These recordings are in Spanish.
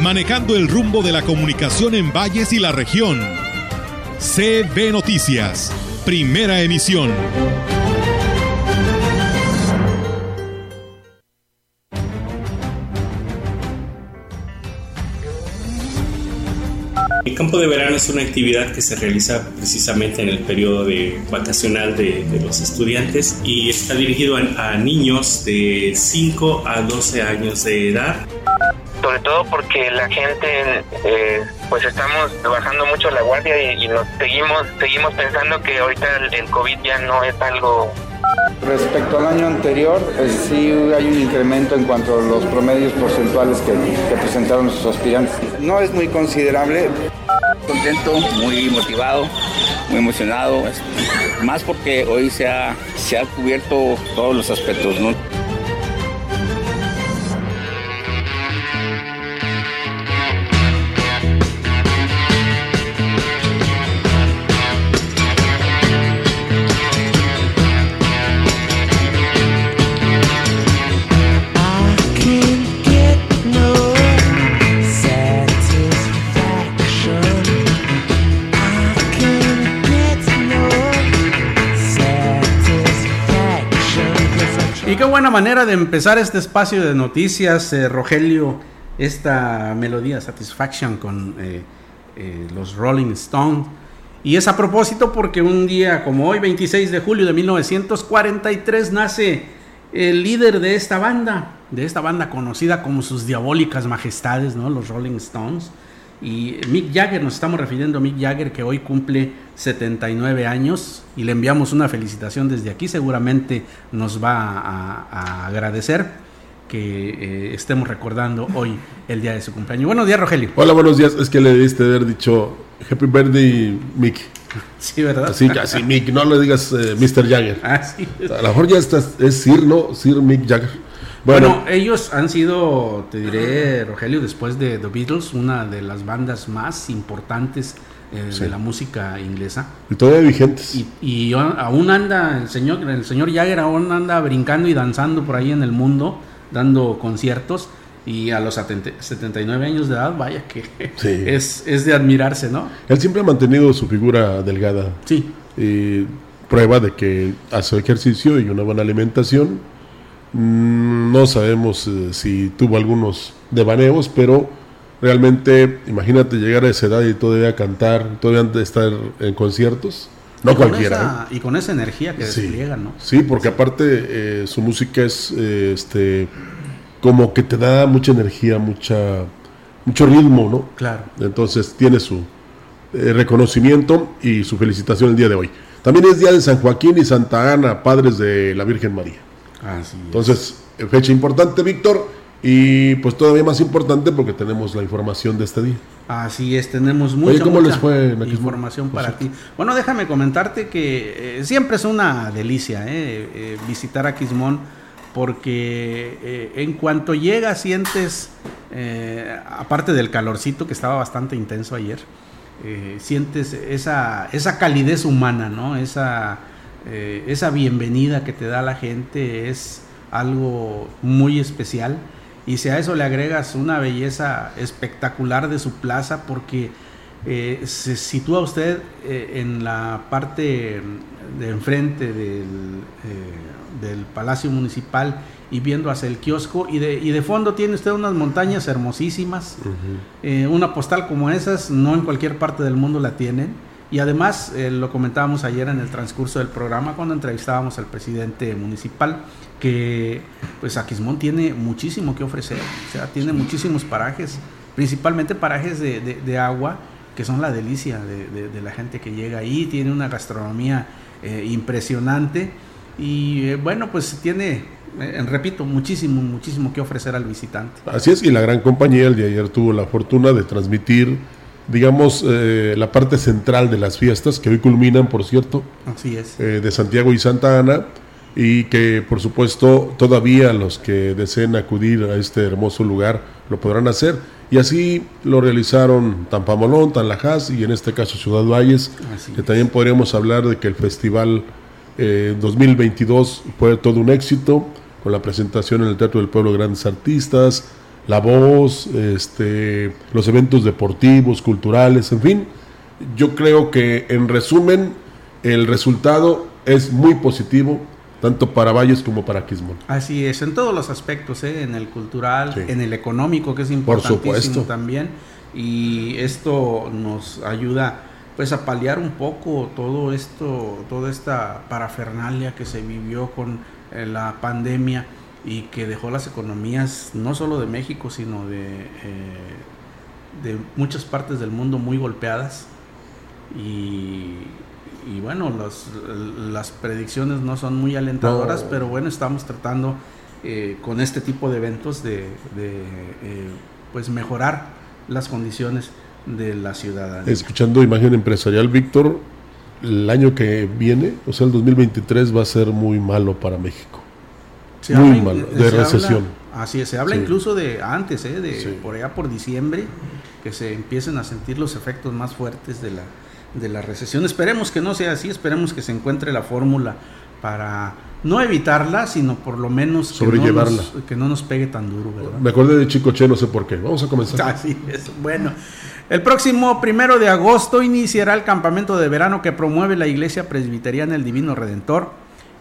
manejando el rumbo de la comunicación en valles y la región. CB Noticias, primera emisión. El campo de verano es una actividad que se realiza precisamente en el periodo de vacacional de, los estudiantes y está dirigido a, a, niños de 5 a 12 años de edad. Sobre todo porque la gente, eh, pues estamos bajando mucho la guardia y, y, nos seguimos, seguimos pensando que ahorita el, el COVID ya no es algo Respecto al año anterior, pues sí hay un incremento en cuanto a los promedios porcentuales que, que presentaron nuestros aspirantes. No es muy considerable. Contento, muy motivado, muy emocionado, más porque hoy se ha, se ha cubierto todos los aspectos, ¿no? Qué buena manera de empezar este espacio de noticias, eh, Rogelio, esta melodía Satisfaction con eh, eh, los Rolling Stones. Y es a propósito porque un día como hoy, 26 de julio de 1943, nace el líder de esta banda, de esta banda conocida como sus diabólicas majestades, ¿no? los Rolling Stones. Y Mick Jagger, nos estamos refiriendo a Mick Jagger que hoy cumple 79 años y le enviamos una felicitación desde aquí, seguramente nos va a, a agradecer que eh, estemos recordando hoy el día de su cumpleaños. Buenos días, Rogelio. Hola, buenos días. Es que le diste haber dicho Happy Birthday, Mick. Sí, ¿verdad? Así, así Mick, no le digas eh, Mr. Jagger. Ah, sí. A lo mejor ya estás, es Sir, ¿no? Sir Mick Jagger. Bueno, bueno, ellos han sido, te diré, Rogelio, después de The Beatles, una de las bandas más importantes eh, sí. de la música inglesa. Y todavía vigentes. Y, y, aún anda, el señor, el señor Jagger aún anda brincando y danzando por ahí en el mundo, dando conciertos. Y a los 70, 79 años de edad, vaya que sí. es, es, de admirarse, ¿no? Él siempre ha mantenido su figura delgada. Sí. Y prueba de que hace ejercicio y una buena alimentación no sabemos eh, si tuvo algunos devaneos, pero realmente, imagínate llegar a esa edad y todavía cantar, todavía estar en conciertos. No y cualquiera. Esa, y con esa energía que sí. despliega, ¿no? Sí, porque aparte eh, su música es eh, este como que te da mucha energía, mucha mucho ritmo, ¿no? Claro. Entonces tiene su eh, reconocimiento y su felicitación el día de hoy. También es día de San Joaquín y Santa Ana, padres de la Virgen María. Así Entonces, fecha importante, Víctor, y pues todavía más importante porque tenemos la información de este día. Así es, tenemos mucha, Oye, ¿cómo mucha les fue en información para ti. Bueno, déjame comentarte que eh, siempre es una delicia eh, eh, visitar a Quismón porque eh, en cuanto llegas sientes, eh, aparte del calorcito que estaba bastante intenso ayer, sientes esa, esa calidez humana, ¿no? Esa, esa bienvenida que te da la gente es algo muy especial. Y si a eso le agregas una belleza espectacular de su plaza, porque eh, se sitúa usted eh, en la parte de enfrente del, eh, del, Palacio Municipal y viendo hacia el kiosco, y de, y de fondo tiene usted unas montañas hermosísimas. Uh -huh. una postal como esas no en cualquier parte del mundo la tienen. Y además, eh, lo comentábamos ayer en el transcurso del programa cuando entrevistábamos al presidente municipal, que pues Aquismón tiene muchísimo que ofrecer, o sea, tiene muchísimos parajes, principalmente parajes de, de, de agua, que son la delicia de, de, la gente que llega ahí, tiene una gastronomía eh, impresionante y eh, bueno, pues tiene, eh, repito, muchísimo, muchísimo que ofrecer al visitante. Así es, y la gran compañía el de ayer tuvo la fortuna de transmitir digamos, eh, la parte central de las fiestas, que hoy culminan, por cierto, Así es. eh, de Santiago y Santa Ana, y que por supuesto todavía los que deseen acudir a este hermoso lugar lo podrán hacer. Y así lo realizaron Tampamolón, Tanlajas y en este caso Ciudad Valles, Así que es. también podríamos hablar de que el festival eh, 2022 fue todo un éxito, con la presentación en el Teatro del Pueblo de grandes artistas, la voz, este, los eventos deportivos, culturales, en fin. Yo creo que en resumen el resultado es muy positivo, tanto para Valles como para Quismón. Así es, en todos los aspectos, ¿eh? en el cultural, Sí. en el económico, que es Por importantísimo también. Y esto nos ayuda pues a paliar un poco todo esto, toda esta parafernalia que se vivió con eh, la pandemia y que dejó las economías no solo de México, sino de, eh, de muchas partes del mundo muy golpeadas. Y, y bueno, los- las predicciones no son muy alentadoras, No. pero bueno, estamos tratando eh, con este tipo de eventos de, de, eh, pues mejorar las condiciones de la ciudadanía. Escuchando Imagen Empresarial, Víctor, el año que viene, o sea, el 2023 va a ser muy malo para México. Se muy habla- malo, se de habla- recesión. así es, se habla Sí. incluso de antes, ¿eh? de Sí. por allá por diciembre, que se empiecen a sentir los efectos más fuertes de la, de la recesión. Esperemos que no sea así, esperemos que se encuentre la fórmula para no evitarla, sino por lo menos que no, Sobrellevarla. nos, que no nos pegue tan duro, ¿verdad? Me acordé de Chicoche, no sé por qué. Vamos a comenzar. Así es. Bueno, el próximo primero de agosto iniciará el campamento de verano que promueve la Iglesia Presbiteriana El Divino Redentor,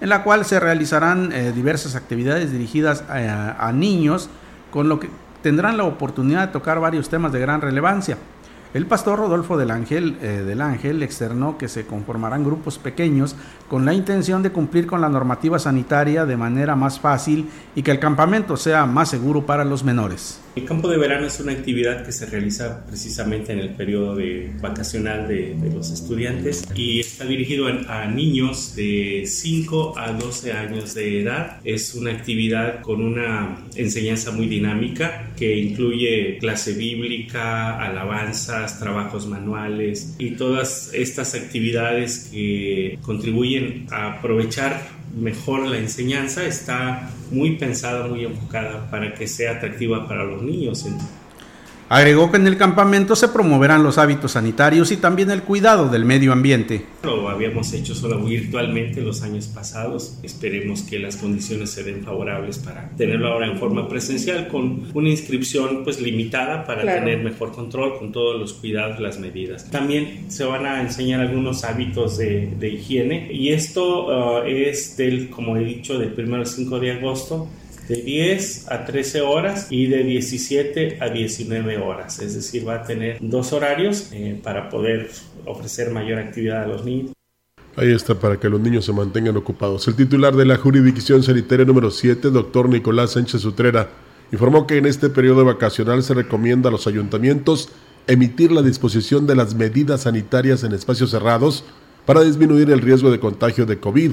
en la cual se realizarán eh, diversas actividades dirigidas a, a niños, con lo que tendrán la oportunidad de tocar varios temas de gran relevancia. El pastor Rodolfo del Ángel, eh, del Ángel externó que se conformarán grupos pequeños con la intención de cumplir con la normativa sanitaria de manera más fácil y que el campamento sea más seguro para los menores. El campo de verano es una actividad que se realiza precisamente en el periodo de vacacional de, de los estudiantes y está dirigido a, a niños de 5 a 12 años de edad. Es una actividad con una enseñanza muy dinámica que incluye clase bíblica, trabajos manuales y todas estas actividades que contribuyen a aprovechar mejor la enseñanza está muy pensada, muy enfocada para que sea atractiva para los niños. Agregó que en el campamento se promoverán los hábitos sanitarios y también el cuidado del medio ambiente. Lo habíamos hecho solo virtualmente los años pasados. Esperemos que las condiciones se den favorables para tenerlo ahora en forma presencial con una inscripción pues limitada para Claro. tener mejor control con todos los cuidados, las medidas. También se van a enseñar algunos hábitos de, de higiene y esto uh, es del, como he dicho, del 1 al 5 de agosto de 10 a 13 horas y de 17 a 19 horas. Es decir, va a tener dos horarios eh, para poder ofrecer mayor actividad a los niños. Ahí está, para que los niños se mantengan ocupados. El titular de la jurisdicción sanitaria número 7, doctor Nicolás Sánchez Utrera, informó que en este periodo vacacional se recomienda a los ayuntamientos emitir la disposición de las medidas sanitarias en espacios cerrados para disminuir el riesgo de contagio de COVID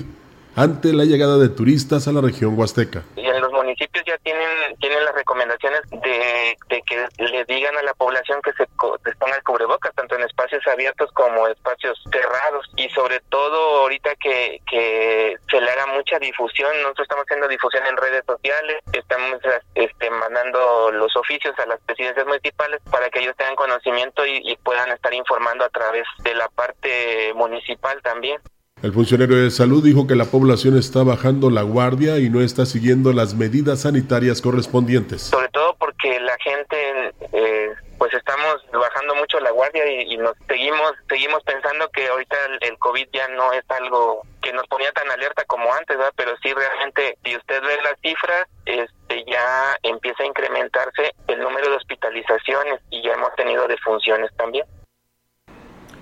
ante la llegada de turistas a la región huasteca. y en los municipios ya tienen tienen las recomendaciones de, que le digan a la población que se, ponga el cubrebocas tanto en espacios abiertos como espacios cerrados. Y sobre todo ahorita que, que se le haga mucha difusión nosotros estamos haciendo difusión en redes sociales estamos este, mandando los oficios a las presidencias municipales para que ellos tengan conocimiento y puedan estar informando a través de la parte municipal también El funcionario de salud dijo que la población está bajando la guardia y no está siguiendo las medidas sanitarias correspondientes. sobre todo porque la gente eh, pues estamos bajando mucho la guardia y, y nos seguimos seguimos pensando que ahorita el, el covid ya no es algo que nos ponía tan alerta como antes ¿verdad? pero sí realmente si usted ve las cifras este ya empieza a incrementarse el número de hospitalizaciones y ya hemos tenido defunciones también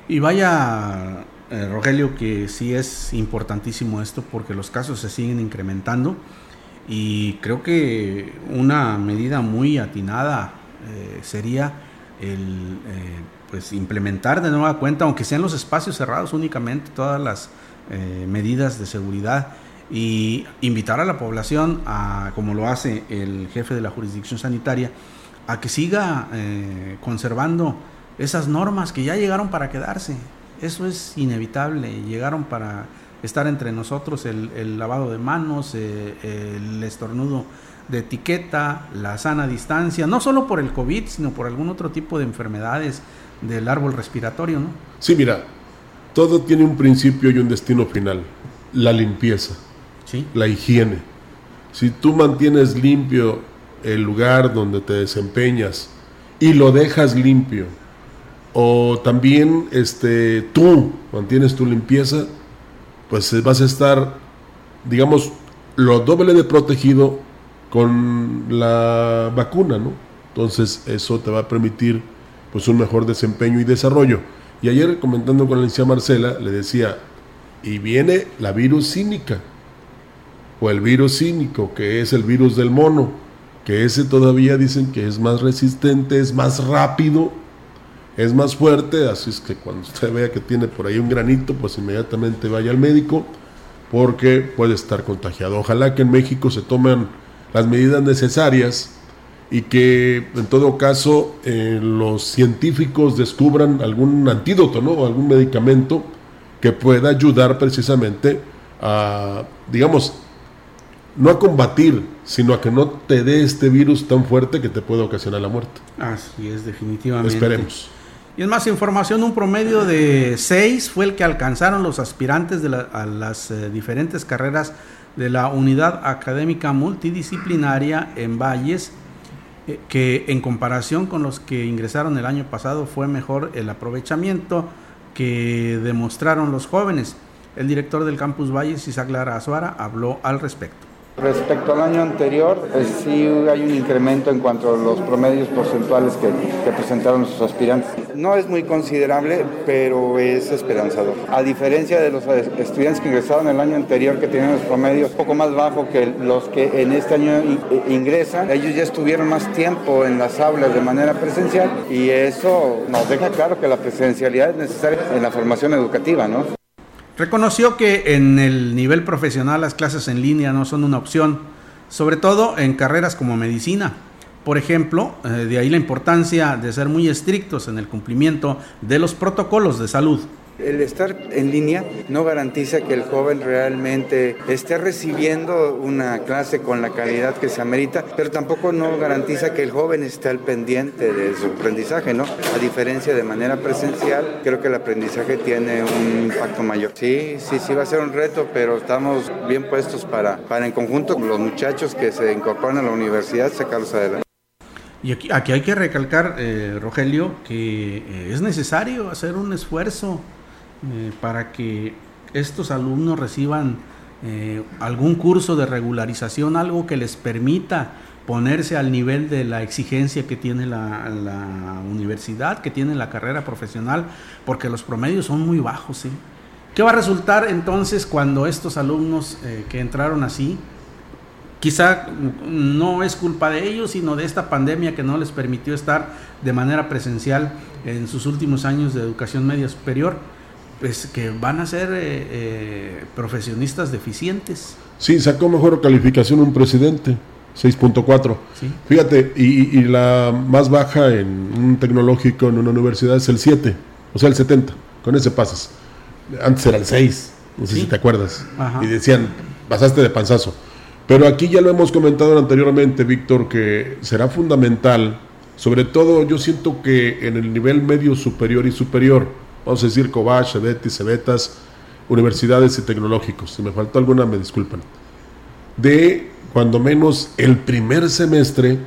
Y vaya, eh, Rogelio, que sí es importantísimo esto porque los casos se siguen incrementando y creo que una medida muy atinada eh, sería el eh, pues implementar de nueva cuenta, aunque sean los espacios cerrados únicamente, todas las medidas de seguridad y invitar a la población a, como lo hace el jefe de la jurisdicción sanitaria, a que siga conservando esas normas que ya llegaron para quedarse. Eso es inevitable, llegaron para estar entre nosotros el, lavado de manos, eh, el estornudo de etiqueta, la sana distancia, no solo por el COVID, sino por algún otro tipo de enfermedades del árbol respiratorio, ¿no? Sí, mira, todo tiene un principio y un destino final, la limpieza, ¿Sí? la higiene. Si tú mantienes limpio el lugar donde te desempeñas y lo dejas limpio, o también este, tú mantienes tu limpieza, pues vas a estar, digamos, lo doble de protegido con la vacuna, ¿no? Entonces eso te va a permitir pues un mejor desempeño y desarrollo. Y ayer comentando con la licenciada Marcela, le decía, y viene la virus cínica, o el virus cínico, que es el virus del mono, que ese todavía dicen que es más resistente, es más rápido, es más fuerte, así es que cuando usted vea que tiene por ahí un granito, pues inmediatamente vaya al médico, porque puede estar contagiado. Ojalá que en México se tomen las medidas necesarias y que en todo caso eh, los científicos descubran algún antídoto, ¿no? algún medicamento que pueda ayudar precisamente a, digamos, no a combatir, sino a que no te dé este virus tan fuerte que te pueda ocasionar la muerte. Así es, definitivamente. Esperemos. Y es más información, un promedio de seis fue el que alcanzaron los aspirantes a las eh, diferentes carreras de la Unidad Académica Multidisciplinaria en Valles eh, que en comparación con los que ingresaron el año pasado fue mejor el aprovechamiento que demostraron los jóvenes. El director del Campus Valles, Isaac Lara Azuara, habló al respecto. Respecto al año anterior, eh, sí hay un incremento en cuanto a los promedios porcentuales que, presentaron sus aspirantes. No es muy considerable, pero es esperanzador. A diferencia de los estudiantes que ingresaron el año anterior, que tenían los promedios un poco más bajos que los que en este año ingresan, ellos ya estuvieron más tiempo en las aulas de manera presencial y eso nos deja claro que la presencialidad es necesaria en la formación educativa, ¿no? Reconoció que en el nivel profesional las clases en línea no son una opción, sobre todo en carreras como medicina. Por ejemplo, eh, de ahí la importancia de ser muy estrictos en el cumplimiento de los protocolos de salud. El estar en línea no garantiza que el joven realmente esté recibiendo una clase con la calidad que se amerita, pero tampoco no garantiza que el joven esté al pendiente de su aprendizaje, ¿no? A diferencia de manera presencial, creo que el aprendizaje tiene un impacto mayor. Sí, sí, sí va a ser un reto, pero estamos bien puestos para, para en conjunto con los muchachos que se incorporan a la universidad sacarlos adelante. Y aquí, aquí hay que recalcar, eh, Rogelio, que eh, es necesario hacer un esfuerzo eh, para que estos alumnos reciban eh, algún curso de regularización, algo que les permita ponerse al nivel de la exigencia que tiene la, universidad, que tiene la carrera profesional, porque los promedios son muy bajos. ¿Qué va a resultar entonces cuando estos alumnos eh, que entraron así, quizá no es culpa de ellos, sino de esta pandemia que no les permitió estar de manera presencial en sus últimos años de educación media superior? Pues que van a ser eh, eh, profesionistas deficientes. Sí, sacó mejor calificación un presidente, 6.4. Fíjate, y, la más baja en un tecnológico en una universidad es el 7, o sea, el 70. Con ese pasas. Antes era el 6, no sé si te acuerdas. Y decían, pasaste de panzazo. Pero aquí ya lo hemos comentado anteriormente, Víctor, que será fundamental, sobre todo yo siento que en el nivel medio superior y superior, vamos a decir Cobach, Cebetis, Cebetas, universidades y tecnológicos. Si me faltó alguna, me disculpan. De cuando menos el primer semestre,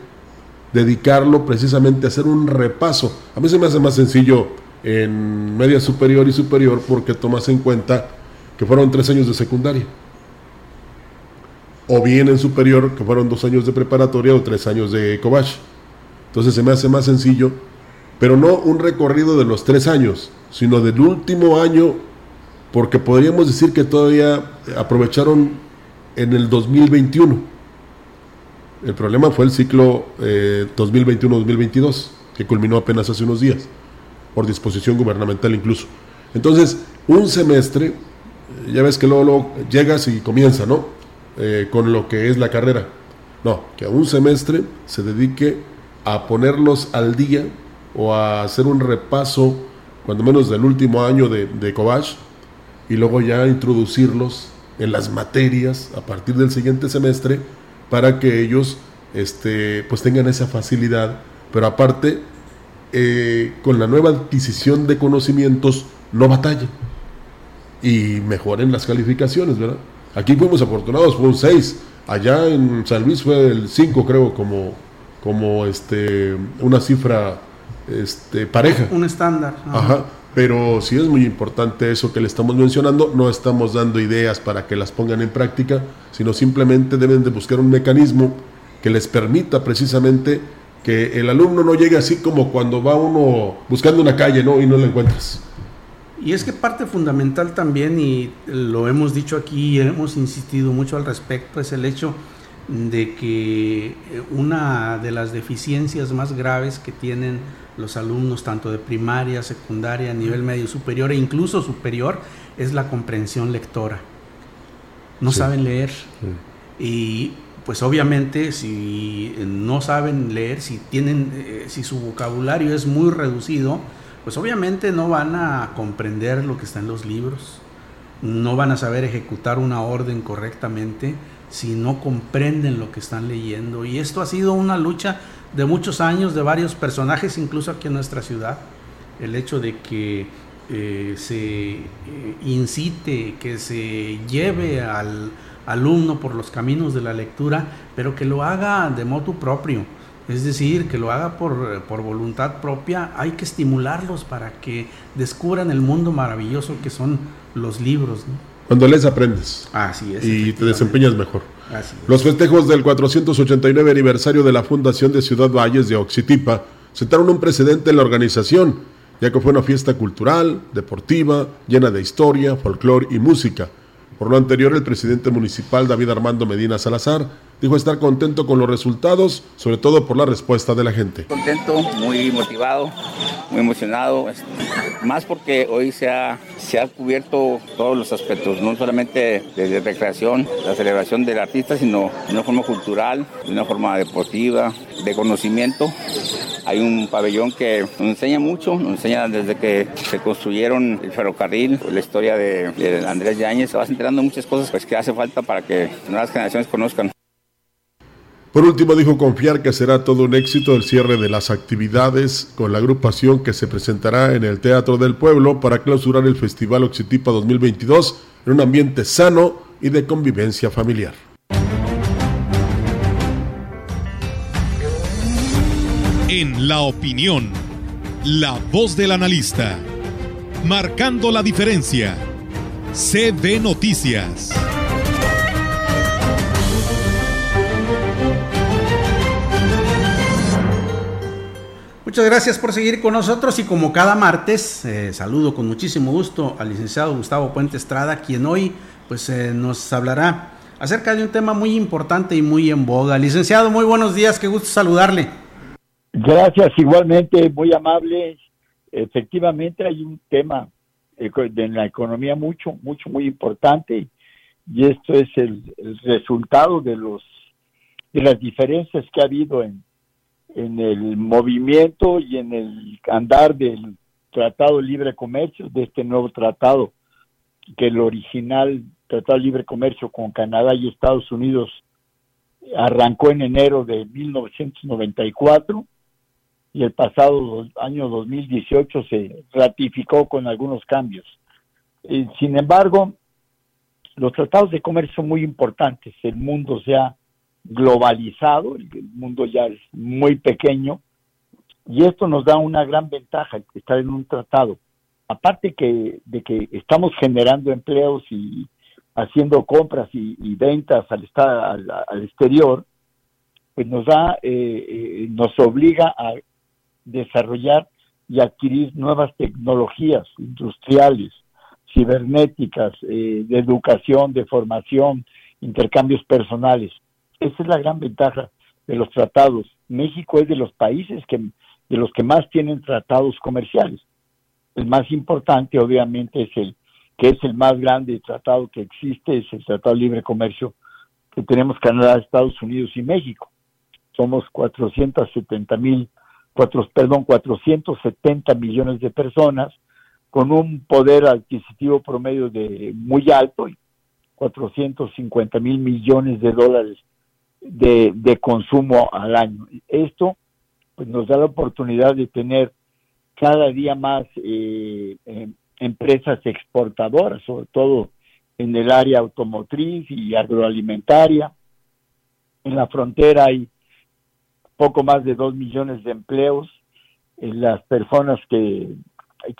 dedicarlo precisamente a hacer un repaso. A mí se me hace más sencillo en media superior y superior porque tomas en cuenta que fueron tres años de secundaria. O bien en superior que fueron dos años de preparatoria o tres años de Cobach. Entonces se me hace más sencillo, pero no un recorrido de los tres años, sino del último año, porque podríamos decir que todavía aprovecharon en el 2021. El problema fue el ciclo 2021-2022, eh, que culminó apenas hace unos días, por disposición gubernamental incluso. Entonces, un semestre, ya ves que luego, llegas y comienza, ¿no? Eh, con lo que es la carrera. No, que a un semestre se dedique a ponerlos al día o a hacer un repaso, cuando menos del último año de, de y luego ya introducirlos en las materias a partir del siguiente semestre para que ellos este, pues tengan esa facilidad, pero aparte, eh, con la nueva adquisición de conocimientos, no batallen. Y mejoren las calificaciones, ¿verdad? Aquí fuimos afortunados, fue un 6, allá en San Luis fue el 5, creo, como, como este, una cifra este, pareja. Un estándar. Ajá. Pero sí es muy importante eso que le estamos mencionando, no estamos dando ideas para que las pongan en práctica, sino simplemente deben de buscar un mecanismo que les permita precisamente que el alumno no llegue así como cuando va uno buscando una calle ¿no? y no la encuentras. Y es que parte fundamental también, y lo hemos dicho aquí y hemos insistido mucho al respecto, es el hecho de que una de las deficiencias más graves que tienen los alumnos, tanto de primaria, secundaria, nivel medio superior e incluso superior, es la comprensión lectora. No saben leer. Y pues obviamente si no saben leer, si tienen, eh, si su vocabulario es muy reducido, pues obviamente no van a comprender lo que está en los libros, no van a saber ejecutar una orden correctamente si no comprenden lo que están leyendo. Y esto ha sido una lucha de muchos años, de varios personajes, incluso aquí en nuestra ciudad. El hecho de que eh, se eh, incite, que se lleve al alumno por los caminos de la lectura, pero que lo haga de modo propio, es decir, que lo haga por, por voluntad propia, hay que estimularlos para que descubran el mundo maravilloso que son los libros. Cuando les aprendes. Así es. Y te desempeñas mejor. Los festejos del 489 aniversario de la Fundación de Ciudad Valles de Oxitipa sentaron un precedente en la organización, ya que fue una fiesta cultural, deportiva, llena de historia, folclore y música por lo anterior, el presidente municipal David Armando Medina Salazar dijo estar contento con los resultados, sobre todo por la respuesta de la gente. Contento, muy motivado, muy emocionado, más porque hoy se ha, se ha cubierto todos los aspectos, no solamente de, recreación, la celebración del artista, sino de una forma cultural, de una forma deportiva, de conocimiento. Hay un pabellón que nos enseña mucho, nos enseña desde que se construyeron el ferrocarril, la historia de, Andrés Yáñez, se va enterando muchas cosas pues, que hace falta para que nuevas generaciones conozcan. Por último, dijo confiar que será todo un éxito el cierre de las actividades con la agrupación que se presentará en el Teatro del Pueblo para clausurar el Festival Oxitipa 2022 en un ambiente sano y de convivencia familiar. En la opinión, la voz del analista, marcando la diferencia. CB Noticias. Muchas gracias por seguir con nosotros y como cada martes, eh, saludo con muchísimo gusto al licenciado Gustavo Puente Estrada, quien hoy pues eh, nos hablará acerca de un tema muy importante y muy en boga. Licenciado, muy buenos días, qué gusto saludarle. Gracias, igualmente, muy amable. Efectivamente hay un tema en la economía mucho, mucho, muy importante y esto es el, el resultado de los de las diferencias que ha habido en en el movimiento y en el andar del Tratado de Libre Comercio, de este nuevo tratado, que el original Tratado de Libre Comercio con Canadá y Estados Unidos arrancó en enero de 1994 y el pasado año 2018 se ratificó con algunos cambios. Eh, sin embargo, los tratados de comercio son muy importantes. El mundo se ha globalizado, el mundo ya es muy pequeño y esto nos da una gran ventaja, estar en un tratado. Aparte que, de que estamos generando empleos y haciendo compras y, ventas al, al, al, exterior, pues nos da, eh, eh, nos obliga a desarrollar y adquirir nuevas tecnologías industriales, cibernéticas, eh, de educación, de formación, intercambios personales. Esa es la gran ventaja de los tratados. México es de los países que de los que más tienen tratados comerciales. El más importante, obviamente, es el que es el más grande tratado que existe, es el Tratado de Libre Comercio que tenemos Canadá, Estados Unidos y México. Somos 470 mil cuatro, perdón, 470 millones de personas con un poder adquisitivo promedio de muy alto, 450 mil millones de dólares de, consumo al año. Esto pues, nos da la oportunidad de tener cada día más eh, em, empresas exportadoras, sobre todo en el área automotriz y agroalimentaria. En la frontera hay poco más de dos millones de empleos. En las personas que,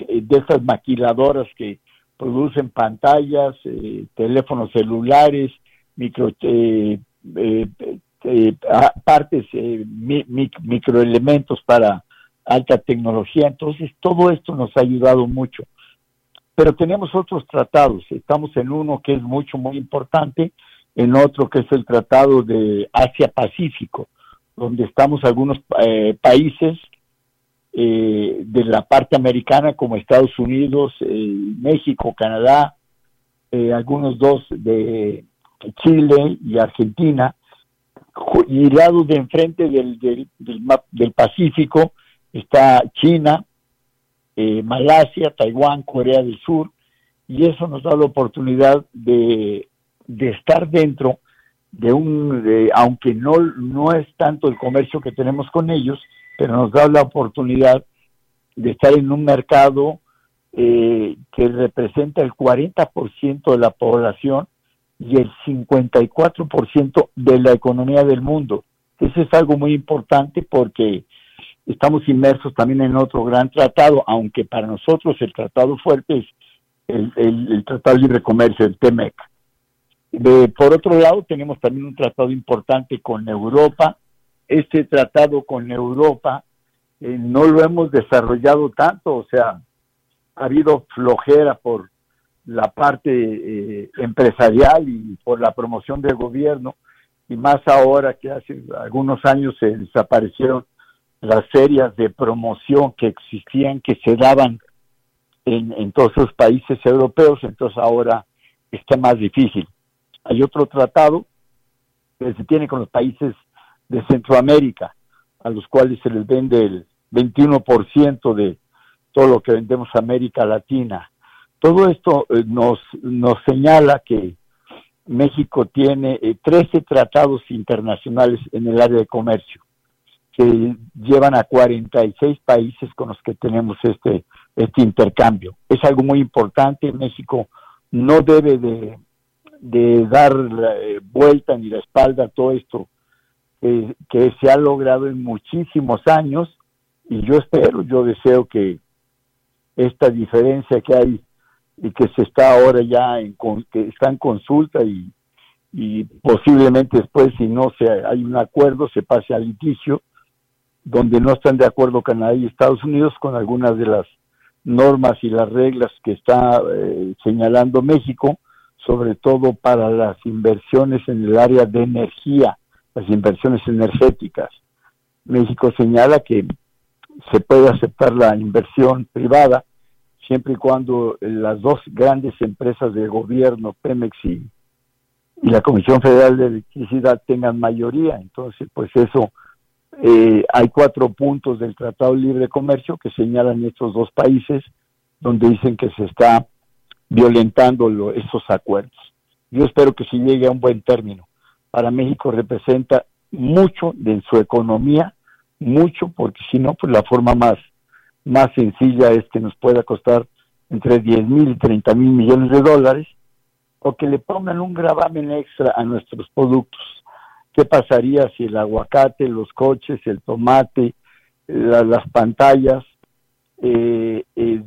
de estas maquiladoras que producen pantallas, eh, teléfonos celulares, micro, eh, eh, partes, microelementos para alta tecnología. Entonces, todo esto nos ha ayudado mucho. Pero tenemos otros tratados. Estamos en uno que es mucho, muy importante, en otro que es el Tratado de Asia-Pacífico, donde estamos algunos eh, países eh, de la parte americana como Estados Unidos, eh, México, Canadá, algunos dos de Chile y Argentina, y lado de enfrente del, del, del Pacífico está China, eh, Malasia, Taiwán, Corea del Sur, y eso nos da la oportunidad de, estar dentro de un, aunque no, no es tanto el comercio que tenemos con ellos, pero nos da la oportunidad de estar en un mercado eh, que representa el 40% de la población y el 54% de la economía del mundo. Eso es algo muy importante porque estamos inmersos también en otro gran tratado, aunque para nosotros el tratado fuerte es el, Tratado de Libre Comercio, el TEMEC. por otro lado, tenemos también un tratado importante con Europa. Este tratado con Europa eh, no lo hemos desarrollado tanto, o sea, ha habido flojera por la parte eh, empresarial y por la promoción del gobierno, y más ahora que hace algunos años se desaparecieron las ferias de promoción que existían, que se daban en, todos los países europeos, entonces ahora está más difícil. Hay otro tratado que se tiene con los países de Centroamérica, a los cuales se les vende el 21% de todo lo que vendemos a América Latina. Todo esto eh, nos, nos señala que México tiene 13 eh, tratados internacionales en el área de comercio que llevan a 46 países con los que tenemos este, este intercambio. Es algo muy importante. México no debe de, dar eh, vuelta ni la espalda a todo esto que se ha logrado en muchísimos años y yo espero, yo deseo que esta diferencia que hay y que se está ahora ya en, que está en consulta y, y posiblemente después si no se hay un acuerdo se pase al litigio donde no están de acuerdo Canadá y Estados Unidos con algunas de las normas y las reglas que está eh, señalando México, sobre todo para las inversiones en el área de energía, las inversiones energéticas. México señala que se puede aceptar la inversión privada siempre y cuando las dos grandes empresas de gobierno, Pemex y, la Comisión Federal de Electricidad, tengan mayoría. Entonces, pues eso eh, hay cuatro puntos del Tratado de Libre Comercio que señalan estos dos países donde dicen que se está violentando esos acuerdos. Yo espero que se llegue a un buen término. Para México representa mucho de su economía, mucho, porque si no, pues la forma más, más sencilla es que nos pueda costar entre 10 mil y 30 mil millones de dólares, o que le pongan un gravamen extra a nuestros productos qué pasaría si el aguacate, los coches, el tomate, las pantallas eh, eh,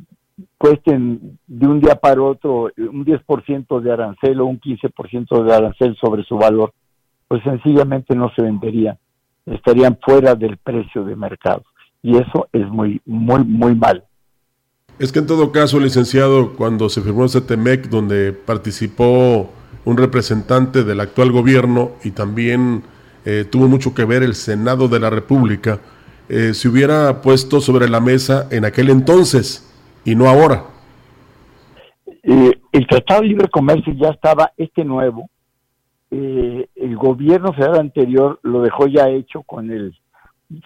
cuesten de un día para otro un 10% de arancel o un 15% de arancel sobre su valor, pues sencillamente no se venderían, estarían fuera del precio de mercado. Y eso es muy, muy, muy mal. Es que en todo caso, licenciado, cuando se firmó ese TEMEC, donde participó un representante del actual gobierno y también eh, tuvo mucho que ver el Senado de la República, eh, se hubiera puesto sobre la mesa en aquel entonces y no ahora. Eh, el Tratado de Libre Comercio ya estaba, este nuevo, el gobierno federal anterior lo dejó ya hecho con el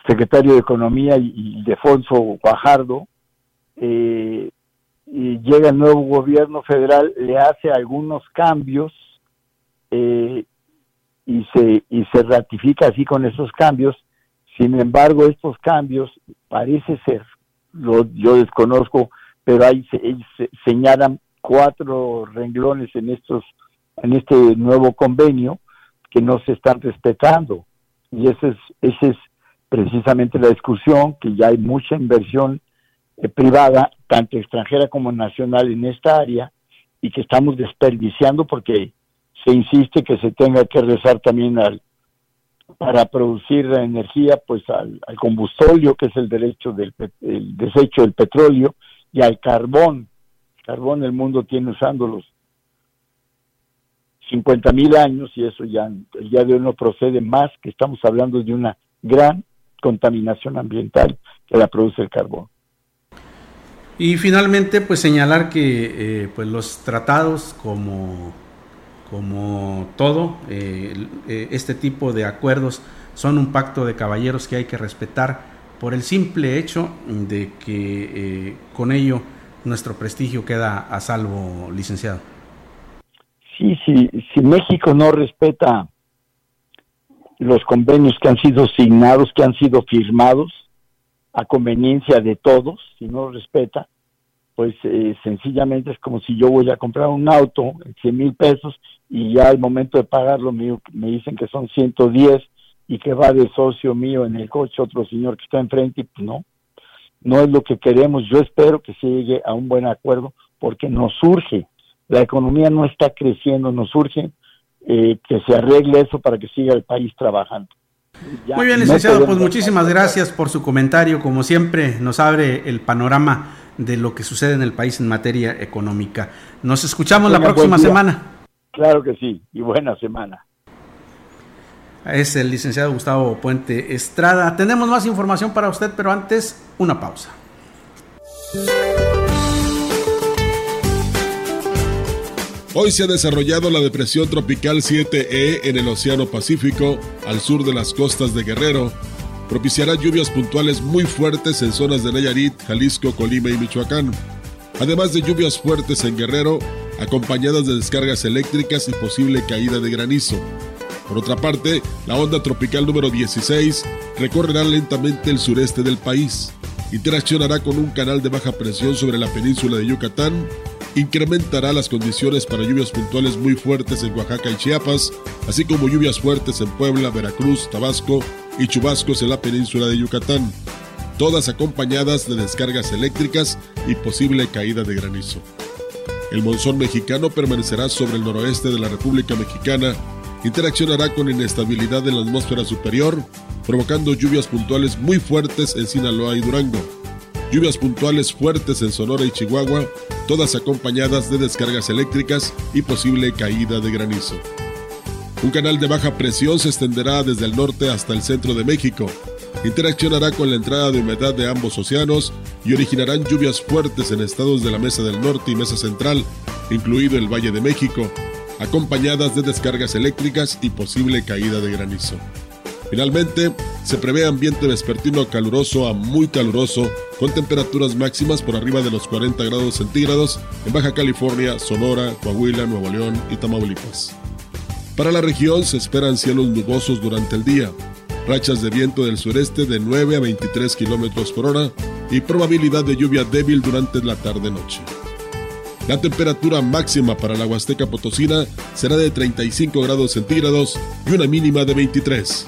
secretario de Economía, y, Defonso Guajardo, eh, y llega el nuevo gobierno federal, le hace algunos cambios eh, y, se, y se ratifica así con esos cambios. Sin embargo, estos cambios parece ser, lo, yo desconozco, pero ahí se, señalan cuatro renglones en estos en este nuevo convenio que no se están respetando y esa es ese es precisamente la discusión que ya hay mucha inversión eh, privada tanto extranjera como nacional en esta área y que estamos desperdiciando porque se insiste que se tenga que rezar también al para producir la energía pues al, al combustóleo que es el derecho del el desecho del petróleo y al carbón. Carbón el mundo tiene usándolos 50 mil años y eso ya el día de hoy no procede más que estamos hablando de una gran contaminación ambiental que la produce el carbón y finalmente, pues señalar que eh, pues los tratados, como, como todo, eh, eh, este tipo de acuerdos son un pacto de caballeros que hay que respetar por el simple hecho de que con ello nuestro prestigio queda a salvo, licenciado. Sí, sí, si México no respeta los convenios que han sido signados, que han sido firmados, a conveniencia de todos, si no respeta, pues eh, sencillamente es como si yo voy a comprar un auto en 100 mil pesos y ya al momento de pagarlo me, dicen que son 110 y que va de socio mío en el coche otro señor que está enfrente y pues no, no es lo que queremos. Yo espero que se llegue a un buen acuerdo porque nos surge, la economía no está creciendo, nos surge eh, que se arregle eso para que siga el país trabajando. Muy bien, licenciado, pues muchísimas gracias por su comentario. Como siempre, nos abre el panorama de lo que sucede en el país en materia económica. Nos escuchamos la próxima semana. Claro que sí, y buena semana. Es el licenciado Gustavo Puente Estrada. Tenemos más información para usted, pero antes una pausa. Hoy se ha desarrollado la depresión tropical 7E en el Océano Pacífico, al sur de las costas de Guerrero. Propiciará lluvias puntuales muy fuertes en zonas de Nayarit, Jalisco, Colima y Michoacán. Además de lluvias fuertes en Guerrero, acompañadas de descargas eléctricas y posible caída de granizo. Por otra parte, la onda tropical número 16 recorrerá lentamente el sureste del país. Interaccionará con un canal de baja presión sobre la península de Yucatán incrementará las condiciones para lluvias puntuales muy fuertes en Oaxaca y Chiapas, así como lluvias fuertes en Puebla, Veracruz, Tabasco y chubascos en la península de Yucatán, todas acompañadas de descargas eléctricas y posible caída de granizo. El monzón mexicano permanecerá sobre el noroeste de la República Mexicana, interaccionará con inestabilidad en la atmósfera superior, provocando lluvias puntuales muy fuertes en Sinaloa y Durango lluvias puntuales fuertes en Sonora y Chihuahua, todas acompañadas de descargas eléctricas y posible caída de granizo. Un canal de baja presión se extenderá desde el norte hasta el centro de México. Interaccionará con la entrada de humedad de ambos océanos y originarán lluvias fuertes en estados de la Mesa del Norte y Mesa Central, incluido el Valle de México, acompañadas de descargas eléctricas y posible caída de granizo. Finalmente, se prevé ambiente vespertino caluroso a muy caluroso, con temperaturas máximas por arriba de los 40 grados centígrados en Baja California, Sonora, Coahuila, Nuevo León y Tamaulipas. Para la región se esperan cielos nubosos durante el día, rachas de viento del sureste de 9 a 23 kilómetros por hora y probabilidad de lluvia débil durante la tarde-noche. La temperatura máxima para la Huasteca Potosina será de 35 grados centígrados y una mínima de 23.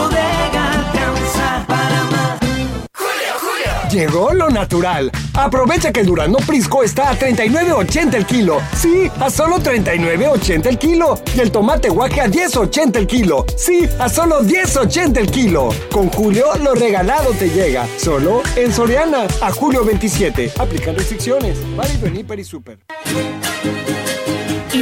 Para más. Llegó lo natural. Aprovecha que el Durazno Prisco está a 39.80 el kilo. Sí, a solo 39.80 el kilo. Y el tomate guaje a 10.80 el kilo. Sí, a solo 10.80 el kilo. Con Julio, lo regalado te llega. Solo en Soriana. A julio 27. Aplican restricciones. Válido en Hiper y Super.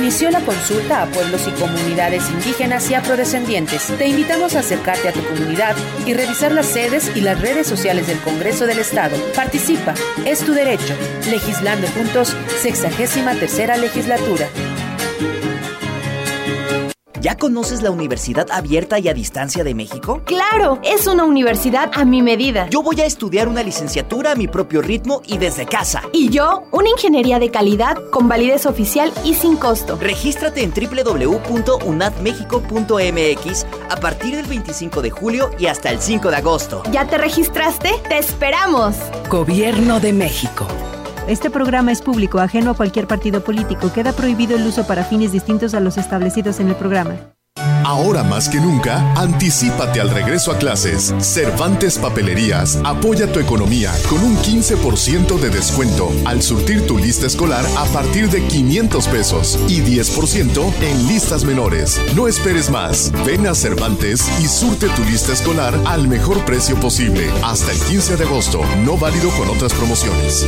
Inició la consulta a pueblos y comunidades indígenas y afrodescendientes. Te invitamos a acercarte a tu comunidad y revisar las sedes y las redes sociales del Congreso del Estado. Participa, es tu derecho. Legislando juntos, 63 tercera legislatura. ¿Ya conoces la Universidad Abierta y a Distancia de México? Claro, es una universidad a mi medida. Yo voy a estudiar una licenciatura a mi propio ritmo y desde casa. Y yo, una ingeniería de calidad con validez oficial y sin costo. Regístrate en www.unadmexico.mx a partir del 25 de julio y hasta el 5 de agosto. ¿Ya te registraste? ¡Te esperamos! Gobierno de México. Este programa es público, ajeno a cualquier partido político. Queda prohibido el uso para fines distintos a los establecidos en el programa. Ahora más que nunca, anticipate al regreso a clases. Cervantes Papelerías apoya tu economía con un 15% de descuento al surtir tu lista escolar a partir de 500 pesos y 10% en listas menores. No esperes más. Ven a Cervantes y surte tu lista escolar al mejor precio posible hasta el 15 de agosto, no válido con otras promociones.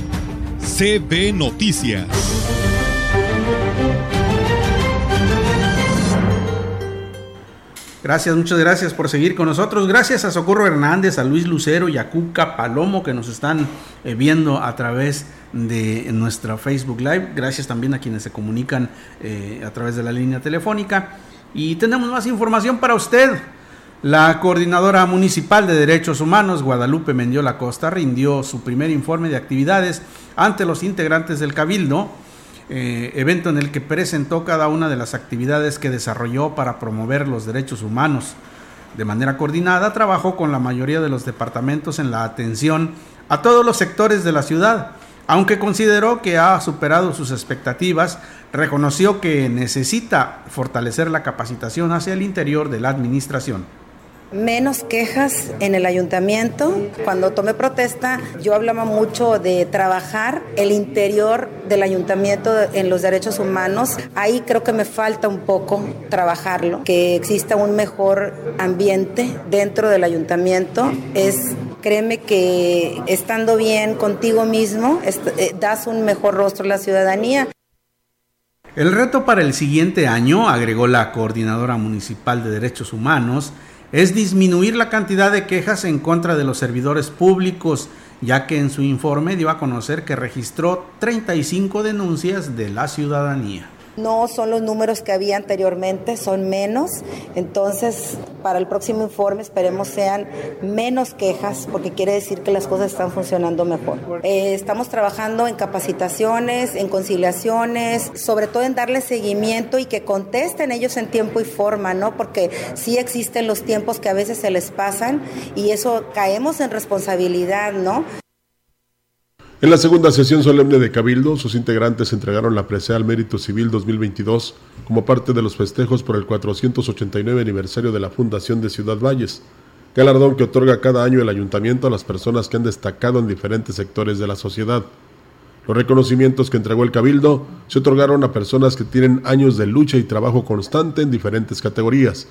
CB Noticias. Gracias, muchas gracias por seguir con nosotros. Gracias a Socorro Hernández, a Luis Lucero y a Cuca Palomo que nos están eh, viendo a través de nuestra Facebook Live. Gracias también a quienes se comunican eh, a través de la línea telefónica. Y tenemos más información para usted. La coordinadora municipal de Derechos Humanos, Guadalupe Mendiola Costa, rindió su primer informe de actividades ante los integrantes del Cabildo, eh, evento en el que presentó cada una de las actividades que desarrolló para promover los derechos humanos. De manera coordinada, trabajó con la mayoría de los departamentos en la atención a todos los sectores de la ciudad. Aunque consideró que ha superado sus expectativas, reconoció que necesita fortalecer la capacitación hacia el interior de la administración menos quejas en el ayuntamiento. Cuando tomé protesta, yo hablaba mucho de trabajar el interior del ayuntamiento en los derechos humanos. Ahí creo que me falta un poco trabajarlo, que exista un mejor ambiente dentro del ayuntamiento. Es créeme que estando bien contigo mismo, eh, das un mejor rostro a la ciudadanía. El reto para el siguiente año, agregó la coordinadora municipal de derechos humanos, es disminuir la cantidad de quejas en contra de los servidores públicos, ya que en su informe dio a conocer que registró 35 denuncias de la ciudadanía. No son los números que había anteriormente, son menos. Entonces, para el próximo informe esperemos sean menos quejas, porque quiere decir que las cosas están funcionando mejor. Eh, estamos trabajando en capacitaciones, en conciliaciones, sobre todo en darle seguimiento y que contesten ellos en tiempo y forma, ¿no? Porque sí existen los tiempos que a veces se les pasan y eso caemos en responsabilidad, ¿no? En la segunda sesión solemne de Cabildo, sus integrantes entregaron la presea al Mérito Civil 2022 como parte de los festejos por el 489 aniversario de la Fundación de Ciudad Valles, galardón que otorga cada año el ayuntamiento a las personas que han destacado en diferentes sectores de la sociedad. Los reconocimientos que entregó el Cabildo se otorgaron a personas que tienen años de lucha y trabajo constante en diferentes categorías.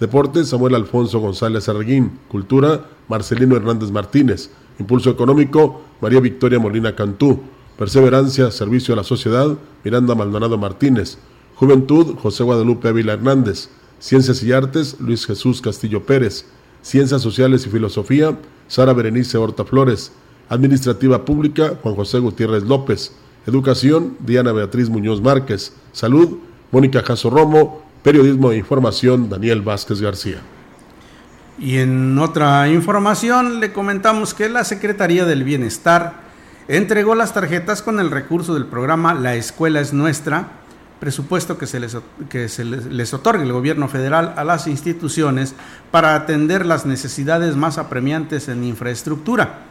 Deportes, Samuel Alfonso González Arguín. Cultura, Marcelino Hernández Martínez. Impulso Económico, María Victoria Molina Cantú. Perseverancia, Servicio a la Sociedad, Miranda Maldonado Martínez. Juventud, José Guadalupe Ávila Hernández. Ciencias y Artes, Luis Jesús Castillo Pérez. Ciencias Sociales y Filosofía, Sara Berenice Horta Flores. Administrativa Pública, Juan José Gutiérrez López. Educación, Diana Beatriz Muñoz Márquez. Salud, Mónica Jaso Romo. Periodismo e Información, Daniel Vázquez García. Y en otra información le comentamos que la Secretaría del Bienestar entregó las tarjetas con el recurso del programa La Escuela es Nuestra, presupuesto que se les, que se les, otorga el gobierno federal a las instituciones para atender las necesidades más apremiantes en infraestructura.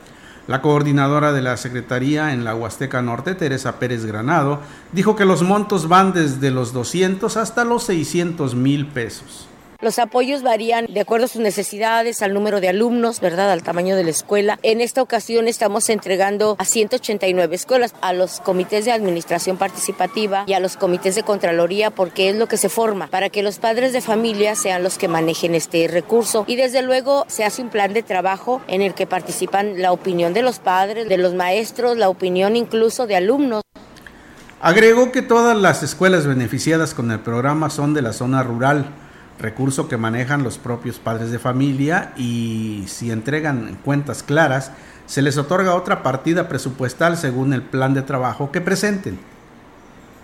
La coordinadora de la Secretaría en la Huasteca Norte, Teresa Pérez Granado, dijo que los montos van desde los 200 hasta los 600 mil pesos. Los apoyos varían de acuerdo a sus necesidades, al número de alumnos, ¿verdad? Al tamaño de la escuela. En esta ocasión estamos entregando a 189 escuelas, a los comités de administración participativa y a los comités de Contraloría, porque es lo que se forma, para que los padres de familia sean los que manejen este recurso. Y desde luego se hace un plan de trabajo en el que participan la opinión de los padres, de los maestros, la opinión incluso de alumnos. Agregó que todas las escuelas beneficiadas con el programa son de la zona rural recurso que manejan los propios padres de familia y si entregan cuentas claras, se les otorga otra partida presupuestal según el plan de trabajo que presenten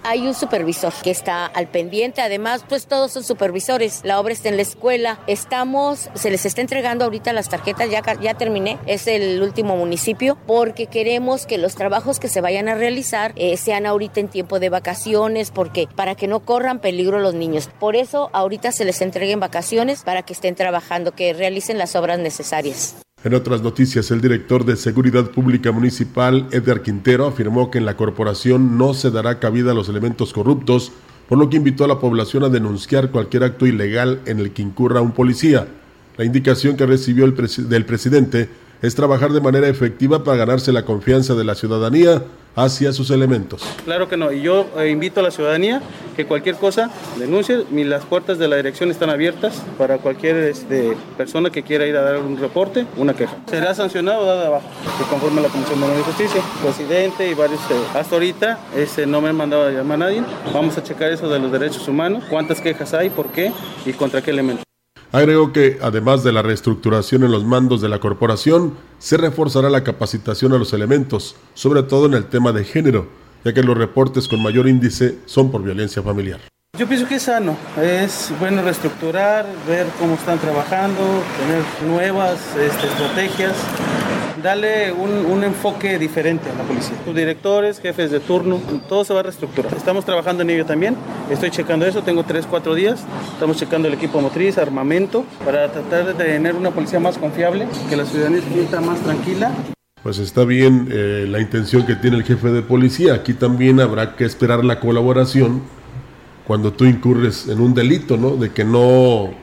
hay un supervisor que está al pendiente. Además, pues todos son supervisores. La obra está en la escuela. Estamos, se les está entregando ahorita las tarjetas, ya, ya terminé. Es el último municipio porque queremos que los trabajos que se vayan a realizar eh, sean ahorita en tiempo de vacaciones, porque para que no corran peligro los niños. Por eso ahorita se les entreguen vacaciones para que estén trabajando, que realicen las obras necesarias. En otras noticias, el director de Seguridad Pública Municipal, Edgar Quintero, afirmó que en la corporación no se dará cabida a los elementos corruptos, por lo que invitó a la población a denunciar cualquier acto ilegal en el que incurra un policía. La indicación que recibió el del presidente es trabajar de manera efectiva para ganarse la confianza de la ciudadanía hacia sus elementos. Claro que no, y yo eh, invito a la ciudadanía que cualquier cosa denuncie, las puertas de la dirección están abiertas para cualquier este, persona que quiera ir a dar un reporte, una queja. Será sancionado dado abajo, conforme a la Comisión de Justicia, presidente y varios, eh, hasta ahorita ese, no me han mandado a llamar a nadie, vamos a checar eso de los derechos humanos, cuántas quejas hay, por qué y contra qué elementos. Agregó que, además de la reestructuración en los mandos de la corporación, se reforzará la capacitación a los elementos, sobre todo en el tema de género, ya que los reportes con mayor índice son por violencia familiar. Yo pienso que es sano, es bueno reestructurar, ver cómo están trabajando, tener nuevas este, estrategias darle un, enfoque diferente a la policía. Sus directores, jefes de turno, todo se va a reestructurar. Estamos trabajando en ello también. Estoy checando eso, tengo 3, 4 días. Estamos checando el equipo motriz, armamento, para tratar de tener una policía más confiable, que la ciudadanía sienta más tranquila. Pues está bien eh, la intención que tiene el jefe de policía. Aquí también habrá que esperar la colaboración cuando tú incurres en un delito, ¿no? De que no, eh,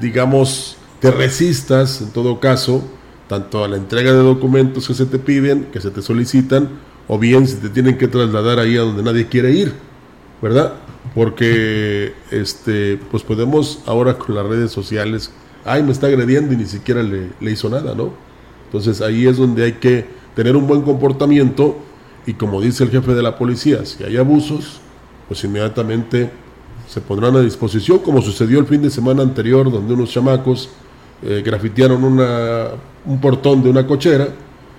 digamos, te resistas, en todo caso, tanto a la entrega de documentos que se te piden, que se te solicitan, o bien si te tienen que trasladar ahí a donde nadie quiere ir, ¿verdad? Porque este, pues podemos ahora con las redes sociales, ay, me está agrediendo y ni siquiera le, le hizo nada, ¿no? Entonces ahí es donde hay que tener un buen comportamiento y como dice el jefe de la policía, si hay abusos, pues inmediatamente se pondrán a disposición, como sucedió el fin de semana anterior, donde unos chamacos eh, grafitearon una, un portón de una cochera,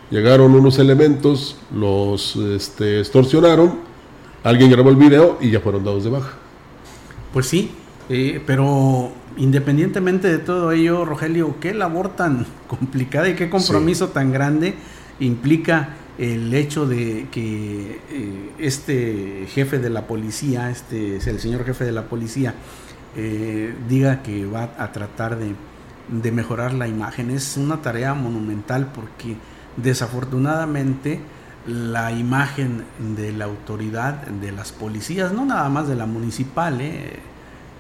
llegaron unos elementos, los este, extorsionaron alguien grabó el video y ya fueron dados de baja. Pues sí, eh, pero independientemente de todo ello, Rogelio, qué labor tan complicada y qué compromiso tan grande implica el hecho de que eh, este jefe de la policía, este es el señor jefe de la policía, eh, diga que va a tratar de, de mejorar la imagen. Es una tarea monumental porque desafortunadamente la imagen de la autoridad de las policías, no nada más de la municipal, eh,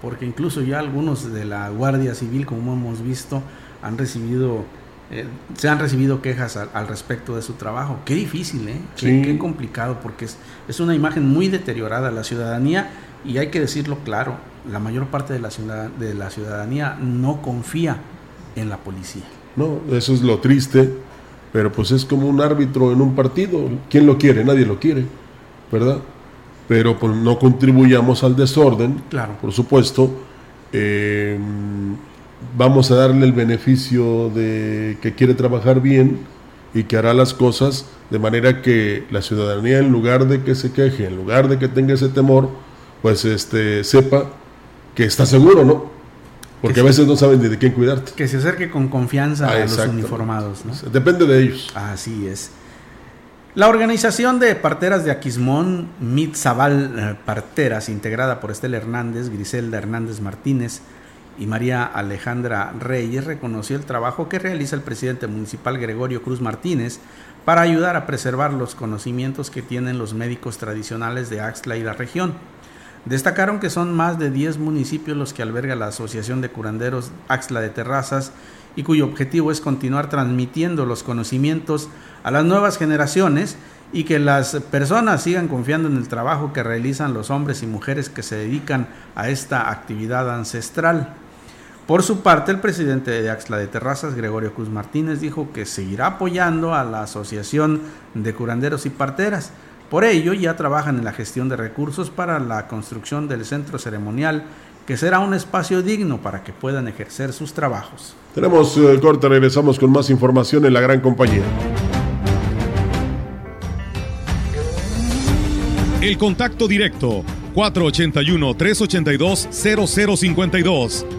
porque incluso ya algunos de la Guardia Civil, como hemos visto, han recibido, eh, se han recibido quejas al, al, respecto de su trabajo. Qué difícil, ¿eh? Qué, Sí. qué complicado, porque es, es una imagen muy deteriorada. La ciudadanía, y hay que decirlo claro, la mayor parte de la, ciudad, de la ciudadanía no confía en la policía. No, eso es lo triste, pero pues es como un árbitro en un partido. ¿Quién lo quiere? Nadie lo quiere, ¿verdad? Pero pues no contribuyamos al desorden, Claro. por supuesto. Eh, vamos a darle el beneficio de que quiere trabajar bien y que hará las cosas de manera que la ciudadanía, en lugar de que se queje, en lugar de que tenga ese temor, pues este sepa que está seguro, ¿no? Porque a veces no saben ni de quién cuidarte. Que se acerque con confianza Ah, a los uniformados. ¿no? Depende de ellos. Así es. La organización de parteras de Aquismón, Mitzabal eh, Parteras, integrada por Estela Hernández, Griselda Hernández Martínez y María Alejandra Reyes, reconoció el trabajo que realiza el presidente municipal Gregorio Cruz Martínez para ayudar a preservar los conocimientos que tienen los médicos tradicionales de Axtla y la región. Destacaron que son más de 10 municipios los que alberga la Asociación de Curanderos Axtla de Terrazas y cuyo objetivo es continuar transmitiendo los conocimientos a las nuevas generaciones y que las personas sigan confiando en el trabajo que realizan los hombres y mujeres que se dedican a esta actividad ancestral. Por su parte, el presidente de Axtla de Terrazas, Gregorio Cruz Martínez, dijo que seguirá apoyando a la Asociación de Curanderos y Parteras. Por ello, ya trabajan en la gestión de recursos para la construcción del centro ceremonial, que será un espacio digno para que puedan ejercer sus trabajos. Tenemos eh, el corte, regresamos con más información en la gran compañía. El contacto directo 481-382-0052.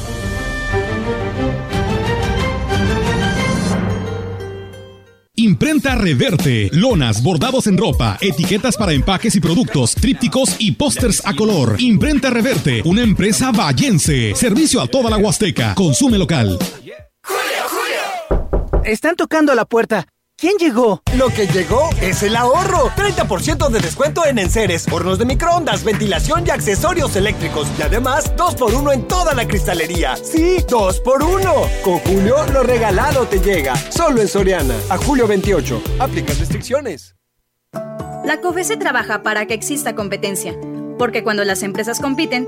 Imprenta Reverte, lonas, bordados en ropa, etiquetas para empaques y productos, trípticos y pósters a color. Imprenta Reverte, una empresa vallense. Servicio a toda la Huasteca. Consume local. Están tocando la puerta. ¿Quién llegó? Lo que llegó es el ahorro. 30% de descuento en enseres, hornos de microondas, ventilación y accesorios eléctricos. Y además, 2x1 en toda la cristalería. Sí, 2x1. Con Julio, lo regalado te llega. Solo en Soriana. A julio 28. Aplican restricciones. La COFESE trabaja para que exista competencia, porque cuando las empresas compiten,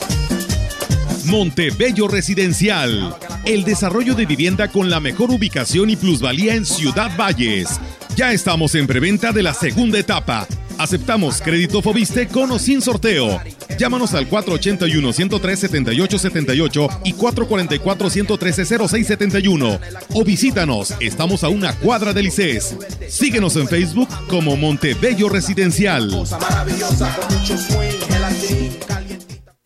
Montebello Residencial. El desarrollo de vivienda con la mejor ubicación y plusvalía en Ciudad Valles. Ya estamos en preventa de la segunda etapa. Aceptamos crédito Fobiste con o sin sorteo. Llámanos al 481-103-7878 y 444-113-0671. O visítanos, estamos a una cuadra del ICES. Síguenos en Facebook como Montebello Residencial.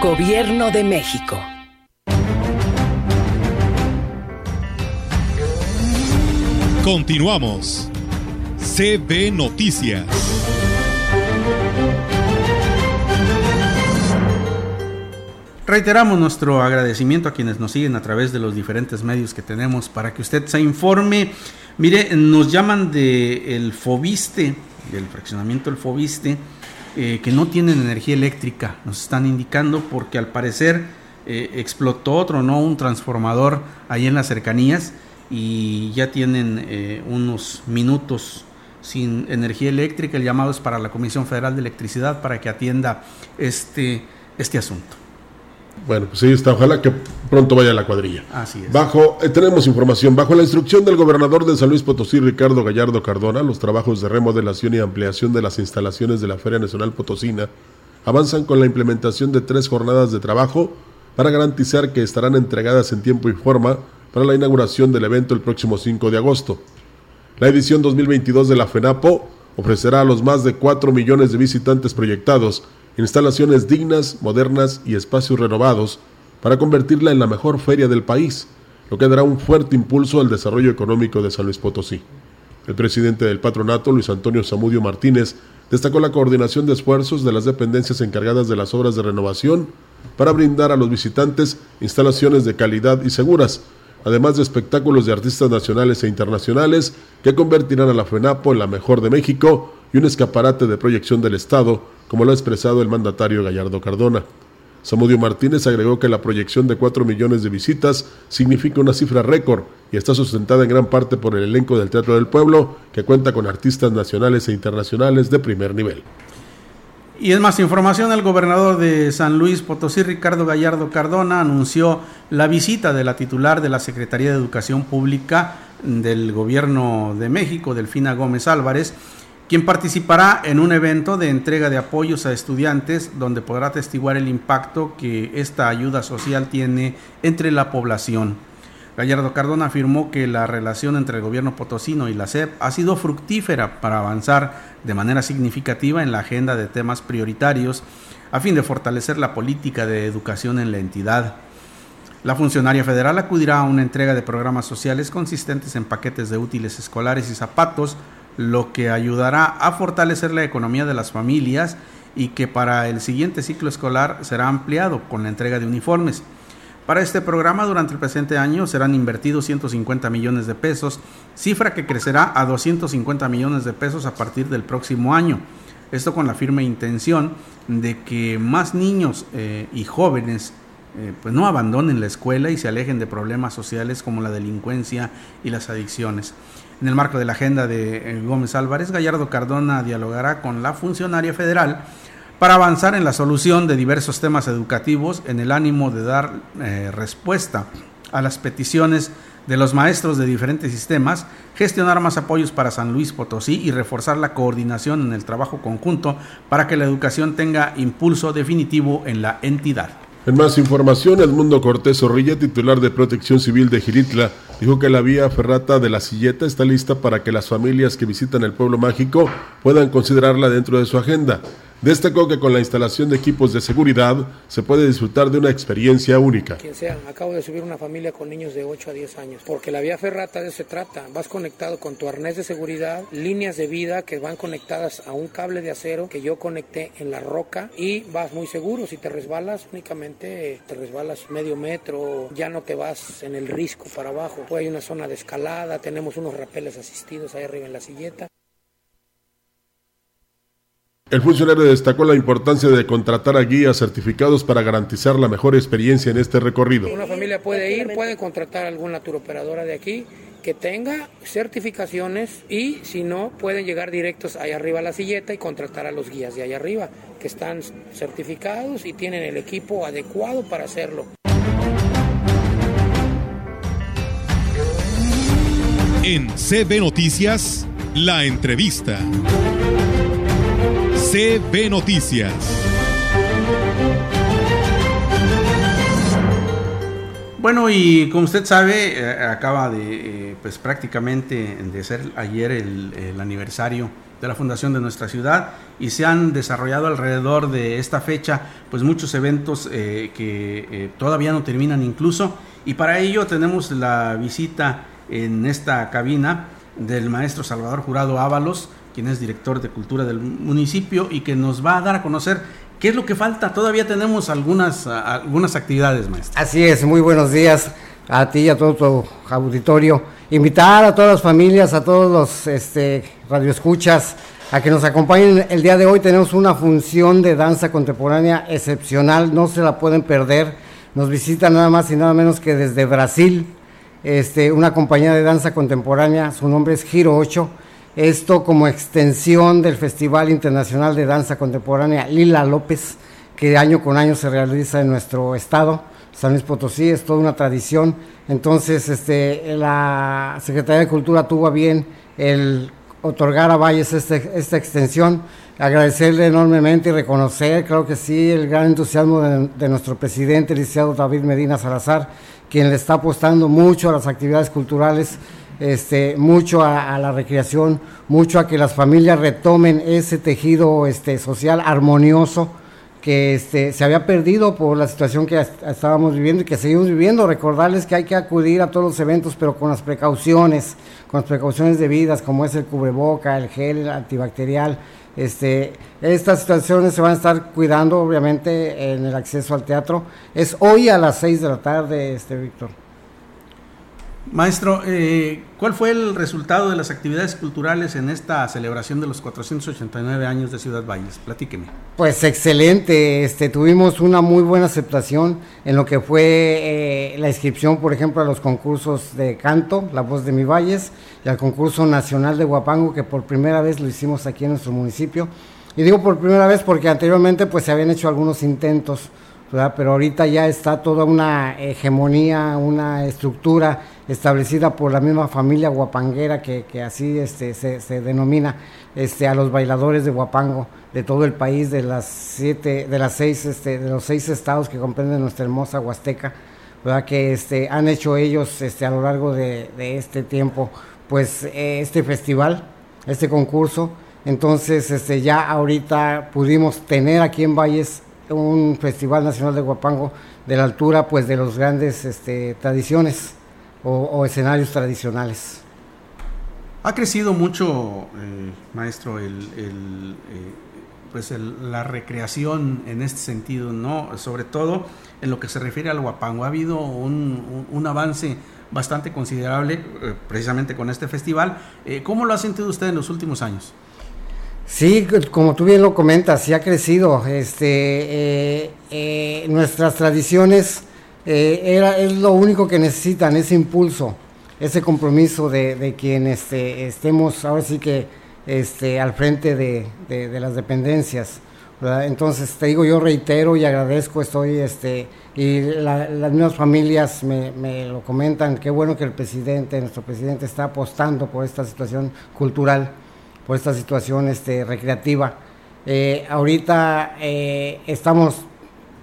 Gobierno de México. Continuamos. CB Noticias. Reiteramos nuestro agradecimiento a quienes nos siguen a través de los diferentes medios que tenemos para que usted se informe. Mire, nos llaman de el Fobiste, del fraccionamiento del Fobiste, eh, que no tienen energía eléctrica. Nos están indicando porque al parecer eh, explotó otro, ¿no? Un transformador ahí en las cercanías y ya tienen eh, unos minutos sin energía eléctrica. El llamado es para la Comisión Federal de Electricidad para que atienda este, este asunto. Bueno, pues ahí está. Ojalá que pronto vaya la cuadrilla. Así es. Bajo, eh, tenemos información. Bajo la instrucción del gobernador de San Luis Potosí, Ricardo Gallardo Cardona, los trabajos de remodelación y ampliación de las instalaciones de la Feria Nacional Potosina avanzan con la implementación de tres jornadas de trabajo para garantizar que estarán entregadas en tiempo y forma para la inauguración del evento el próximo 5 de agosto. La edición 2022 de la FENAPO ofrecerá a los más de 4 millones de visitantes proyectados instalaciones dignas, modernas y espacios renovados para convertirla en la mejor feria del país, lo que dará un fuerte impulso al desarrollo económico de San Luis Potosí. El presidente del patronato, Luis Antonio Zamudio Martínez, destacó la coordinación de esfuerzos de las dependencias encargadas de las obras de renovación para brindar a los visitantes instalaciones de calidad y seguras, además de espectáculos de artistas nacionales e internacionales que convertirán a la FENAPO en la mejor de México y un escaparate de proyección del Estado, como lo ha expresado el mandatario Gallardo Cardona. Samudio Martínez agregó que la proyección de 4 millones de visitas significa una cifra récord y está sustentada en gran parte por el elenco del Teatro del Pueblo, que cuenta con artistas nacionales e internacionales de primer nivel. Y es más información, el gobernador de San Luis Potosí, Ricardo Gallardo Cardona, anunció la visita de la titular de la Secretaría de Educación Pública del Gobierno de México, Delfina Gómez Álvarez, quien participará en un evento de entrega de apoyos a estudiantes donde podrá atestiguar el impacto que esta ayuda social tiene entre la población. Gallardo Cardona afirmó que la relación entre el gobierno potosino y la SEP ha sido fructífera para avanzar de manera significativa en la agenda de temas prioritarios a fin de fortalecer la política de educación en la entidad. La funcionaria federal acudirá a una entrega de programas sociales consistentes en paquetes de útiles escolares y zapatos, lo que ayudará a fortalecer la economía de las familias y que para el siguiente ciclo escolar será ampliado con la entrega de uniformes. Para este programa durante el presente año serán invertidos 150 millones de pesos, cifra que crecerá a 250 millones de pesos a partir del próximo año. Esto con la firme intención de que más niños eh, y jóvenes eh, pues no abandonen la escuela y se alejen de problemas sociales como la delincuencia y las adicciones. En el marco de la agenda de eh, Gómez Álvarez, Gallardo Cardona dialogará con la funcionaria federal para avanzar en la solución de diversos temas educativos en el ánimo de dar eh, respuesta a las peticiones de los maestros de diferentes sistemas, gestionar más apoyos para San Luis Potosí y reforzar la coordinación en el trabajo conjunto para que la educación tenga impulso definitivo en la entidad. En más información, Edmundo Cortés Zorrilla, titular de Protección Civil de Giritla, dijo que la vía ferrata de la Silleta está lista para que las familias que visitan el pueblo mágico puedan considerarla dentro de su agenda. Destacó que con la instalación de equipos de seguridad se puede disfrutar de una experiencia única. Quien sea, acabo de subir una familia con niños de 8 a 10 años, porque la vía ferrata de eso se trata. Vas conectado con tu arnés de seguridad, líneas de vida que van conectadas a un cable de acero que yo conecté en la roca y vas muy seguro. Si te resbalas, únicamente te resbalas medio metro, ya no te vas en el risco para abajo. Pues hay una zona de escalada, tenemos unos rapeles asistidos ahí arriba en la silleta. El funcionario destacó la importancia de contratar a guías certificados para garantizar la mejor experiencia en este recorrido. Una familia puede ir, puede contratar a alguna turoperadora de aquí que tenga certificaciones y si no pueden llegar directos allá arriba a la silleta y contratar a los guías de allá arriba que están certificados y tienen el equipo adecuado para hacerlo. En CB Noticias, la entrevista. CB Noticias. Bueno, y como usted sabe, eh, acaba de, eh, pues prácticamente de ser ayer el, aniversario de la fundación de nuestra ciudad y se han desarrollado alrededor de esta fecha, pues muchos eventos eh, que todavía no terminan incluso. Y para ello tenemos la visita en esta cabina del maestro Salvador Jurado Ábalos, quien es director de cultura del municipio y que nos va a dar a conocer ¿Qué es lo que falta? Todavía tenemos algunas, algunas actividades, maestro. Así es, muy buenos días a ti y a todo tu auditorio. Invitar a todas las familias, a todos los este, radioescuchas, a que nos acompañen el día de hoy. Tenemos una función de danza contemporánea excepcional, no se la pueden perder. Nos visita nada más y nada menos que desde Brasil, este, una compañía de danza contemporánea, su nombre es Giro 8 esto como extensión del Festival Internacional de Danza Contemporánea Lila López, que año con año se realiza en nuestro estado, San Luis Potosí, es toda una tradición. Entonces, este, la Secretaría de Cultura tuvo bien el otorgar a Valles este, esta extensión, agradecerle enormemente y reconocer, creo que sí, el gran entusiasmo de, de nuestro presidente, el licenciado David Medina Salazar, quien le está apostando mucho a las actividades culturales este, mucho a, la recreación, mucho a que las familias retomen ese tejido este, social armonioso que este, se había perdido por la situación que estábamos viviendo y que seguimos viviendo. Recordarles que hay que acudir a todos los eventos, pero con las precauciones, con las precauciones debidas, como es el cubreboca, el gel el antibacterial. Este, estas situaciones se van a estar cuidando, obviamente, en el acceso al teatro. Es hoy a las 6 de la tarde, este, Víctor. Maestro, eh, ¿cuál fue el resultado de las actividades culturales en esta celebración de los 489 años de Ciudad Valles? Platíqueme. Pues excelente, este, tuvimos una muy buena aceptación en lo que fue eh, la inscripción, por ejemplo, a los concursos de canto, La Voz de Mi Valles, y al concurso nacional de Huapango, que por primera vez lo hicimos aquí en nuestro municipio. Y digo por primera vez porque anteriormente pues se habían hecho algunos intentos, pero ahorita ya está toda una hegemonía, una estructura establecida por la misma familia guapanguera que, así este, se, denomina este, a los bailadores de Guapango de todo el país, de las siete, de las seis, este, de los seis estados que comprenden nuestra hermosa Huasteca, que este, han hecho ellos este, a lo largo de, este tiempo, pues eh, este festival, este concurso. Entonces, ya ahorita pudimos tener aquí en Valles un Festival Nacional de Guapango de la altura pues de los grandes este, tradiciones o, escenarios tradicionales. Ha crecido mucho, eh, maestro, el, eh, pues la recreación en este sentido, ¿no? Sobre todo en lo que se refiere al guapango. Ha habido un, avance bastante considerable eh, precisamente con este festival. ¿Cómo lo ha sentido usted en los últimos años? Sí, como tú bien lo comentas, sí ha crecido. Este, eh, nuestras tradiciones eh, era, es lo único que necesitan, ese impulso, ese compromiso de, de quien este, estemos ahora sí que este, al frente de, de, las dependencias. Entonces, te digo, yo reitero y agradezco, estoy, este, y la, las mismas familias me, me, lo comentan, qué bueno que el presidente, nuestro presidente, está apostando por esta situación cultural, por esta situación este, recreativa. Eh, ahorita eh, estamos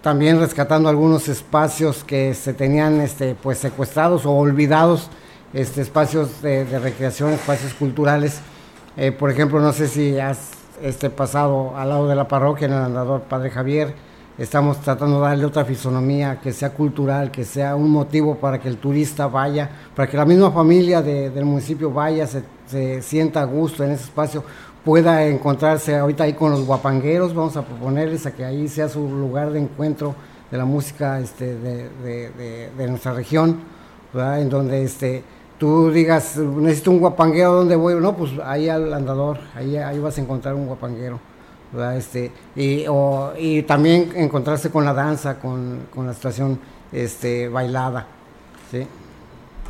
también rescatando algunos espacios que se tenían este, pues secuestrados o olvidados, este, espacios de, de recreación, espacios culturales. Eh, por ejemplo, no sé si has este pasado al lado de la parroquia en el andador Padre Javier, estamos tratando de darle otra fisonomía, que sea cultural, que sea un motivo para que el turista vaya, para que la misma familia de, del municipio vaya, se, se sienta a gusto en ese espacio, pueda encontrarse ahorita ahí con los guapangueros, vamos a proponerles a que ahí sea su lugar de encuentro de la música este, de, de, nuestra región, en donde este, tú digas, necesito un guapanguero, ¿dónde voy? No, pues ahí al andador, ahí, ahí vas a encontrar un guapanguero. ¿Verdad? Este, y, o, y también encontrarse con la danza, con, con la situación este, bailada. ¿sí?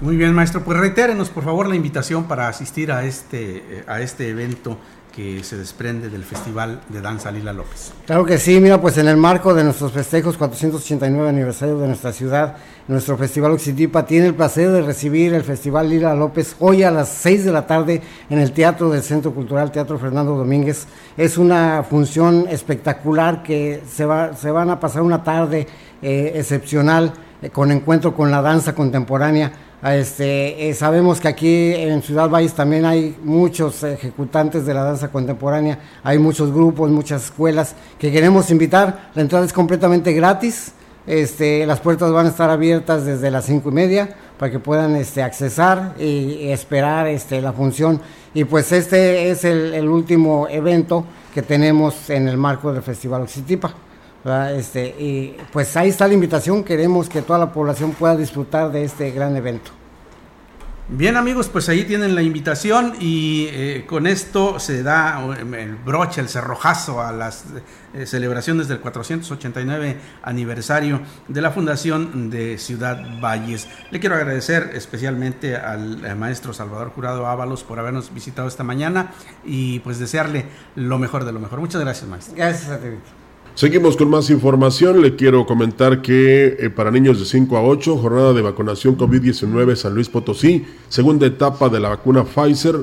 Muy bien, maestro. Pues reitérenos, por favor, la invitación para asistir a este, a este evento que se desprende del Festival de Danza Lila López. Claro que sí, mira, pues en el marco de nuestros festejos 489 aniversario de nuestra ciudad, nuestro Festival Oxitipa tiene el placer de recibir el Festival Lila López hoy a las 6 de la tarde en el Teatro del Centro Cultural Teatro Fernando Domínguez. Es una función espectacular que se, va, se van a pasar una tarde eh, excepcional eh, con encuentro con la danza contemporánea. Este, eh, sabemos que aquí en Ciudad Valles también hay muchos ejecutantes de la danza contemporánea, hay muchos grupos, muchas escuelas que queremos invitar. La entrada es completamente gratis. Este, las puertas van a estar abiertas desde las cinco y media para que puedan este, accesar y, esperar este, la función. Y pues este es el, el, último evento que tenemos en el marco del Festival Oxitipa. Este, y pues ahí está la invitación, queremos que toda la población pueda disfrutar de este gran evento. Bien amigos, pues ahí tienen la invitación y eh, con esto se da el broche, el cerrojazo a las eh, celebraciones del 489 aniversario de la Fundación de Ciudad Valles. Le quiero agradecer especialmente al eh, maestro Salvador Jurado Ábalos por habernos visitado esta mañana y pues desearle lo mejor de lo mejor. Muchas gracias maestro. Gracias a ti. Seguimos con más información. Le quiero comentar que eh, para niños de 5 a 8, jornada de vacunación COVID-19 San Luis Potosí, segunda etapa de la vacuna Pfizer,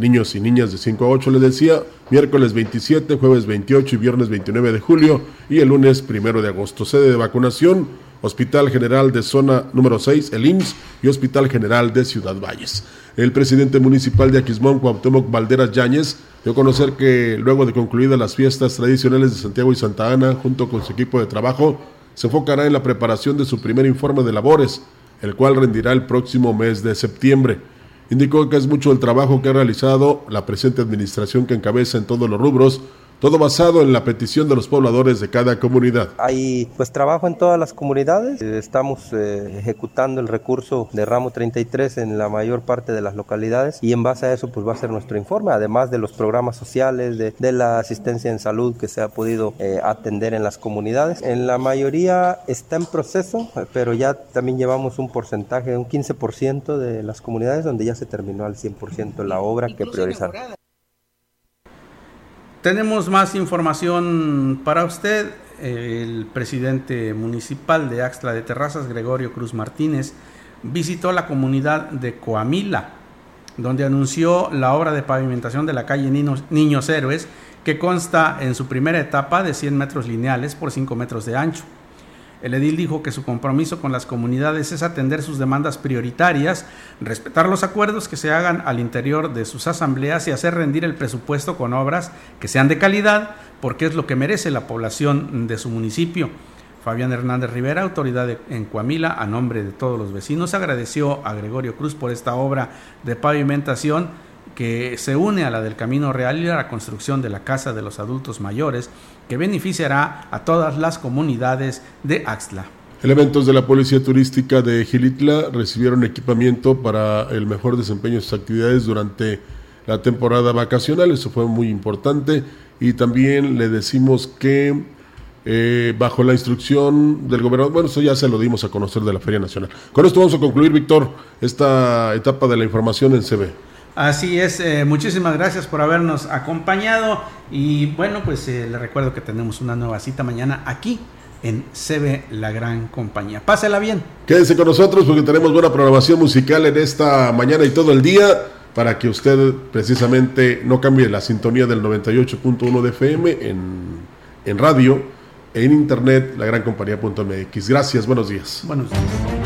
niños y niñas de 5 a 8, les decía, miércoles 27, jueves 28 y viernes 29 de julio y el lunes 1 de agosto. Sede de vacunación, Hospital General de Zona número 6, el IMSS y Hospital General de Ciudad Valles. El presidente municipal de Aquismón, Cuauhtémoc Valderas Yáñez, dio a conocer que luego de concluidas las fiestas tradicionales de Santiago y Santa Ana, junto con su equipo de trabajo, se enfocará en la preparación de su primer informe de labores, el cual rendirá el próximo mes de septiembre. Indicó que es mucho el trabajo que ha realizado la presente administración que encabeza en todos los rubros, todo basado en la petición de los pobladores de cada comunidad. Hay pues trabajo en todas las comunidades, estamos eh, ejecutando el recurso de ramo 33 en la mayor parte de las localidades y en base a eso pues va a ser nuestro informe, además de los programas sociales, de, de la asistencia en salud que se ha podido eh, atender en las comunidades. En la mayoría está en proceso, pero ya también llevamos un porcentaje, un 15% de las comunidades donde ya se terminó al 100% la obra que priorizaron. Tenemos más información para usted. El presidente municipal de Axtla de Terrazas, Gregorio Cruz Martínez, visitó la comunidad de Coamila, donde anunció la obra de pavimentación de la calle Niños, Héroes, que consta en su primera etapa de 100 metros lineales por 5 metros de ancho. El edil dijo que su compromiso con las comunidades es atender sus demandas prioritarias, respetar los acuerdos que se hagan al interior de sus asambleas y hacer rendir el presupuesto con obras que sean de calidad, porque es lo que merece la población de su municipio. Fabián Hernández Rivera, autoridad en Coamila, a nombre de todos los vecinos, agradeció a Gregorio Cruz por esta obra de pavimentación que se une a la del Camino Real y a la construcción de la Casa de los Adultos Mayores, que beneficiará a todas las comunidades de Axtla. Elementos de la Policía Turística de Gilitla recibieron equipamiento para el mejor desempeño de sus actividades durante la temporada vacacional, eso fue muy importante, y también le decimos que eh, bajo la instrucción del gobernador, bueno, eso ya se lo dimos a conocer de la Feria Nacional. Con esto vamos a concluir, Víctor, esta etapa de la información en CB. Así es, eh, muchísimas gracias por habernos acompañado y bueno, pues eh, le recuerdo que tenemos una nueva cita mañana aquí en CB La Gran Compañía. Pásela bien. Quédese con nosotros porque tenemos buena programación musical en esta mañana y todo el día para que usted precisamente no cambie la sintonía del 98.1 de FM en, en radio, en internet, lagrancompañía.mx. Gracias, buenos días. Buenos días.